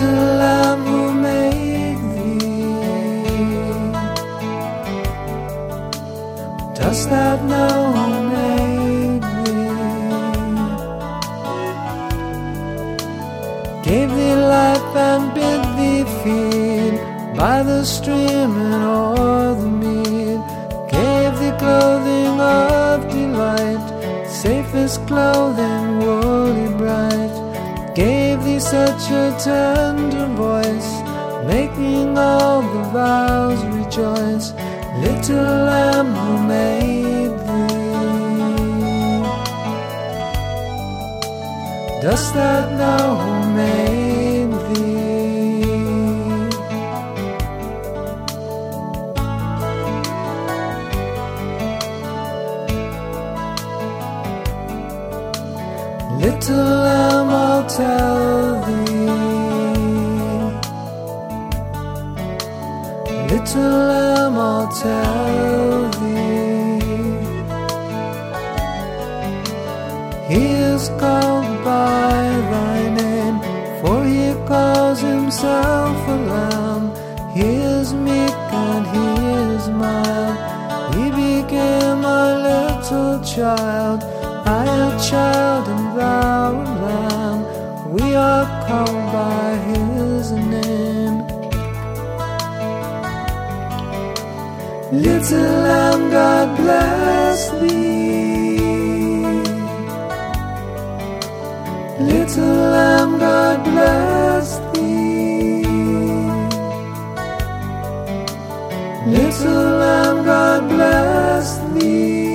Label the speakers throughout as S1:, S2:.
S1: Little lamb who made thee. Dost thou know who made thee? Gave thee life and bid thee feed by the stream and o'er the mead. Gave thee clothing of delight, safest clothing, such a tender voice, making all the vows rejoice. Little lamb who made thee. Dost thou who made Little lamb, I'll tell thee. Little lamb, I'll tell thee. He is called by thy name, for he calls himself a lamb. He is meek and he is mild. He became a little child, I a child We are called by his name. Little lamb, God bless thee. Little lamb, God bless thee. Little lamb, God bless thee.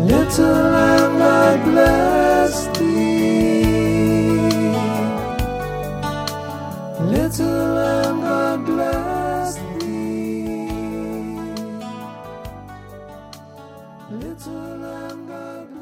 S1: Little bless thee. Little lamb, God bless thee. Little lamb, God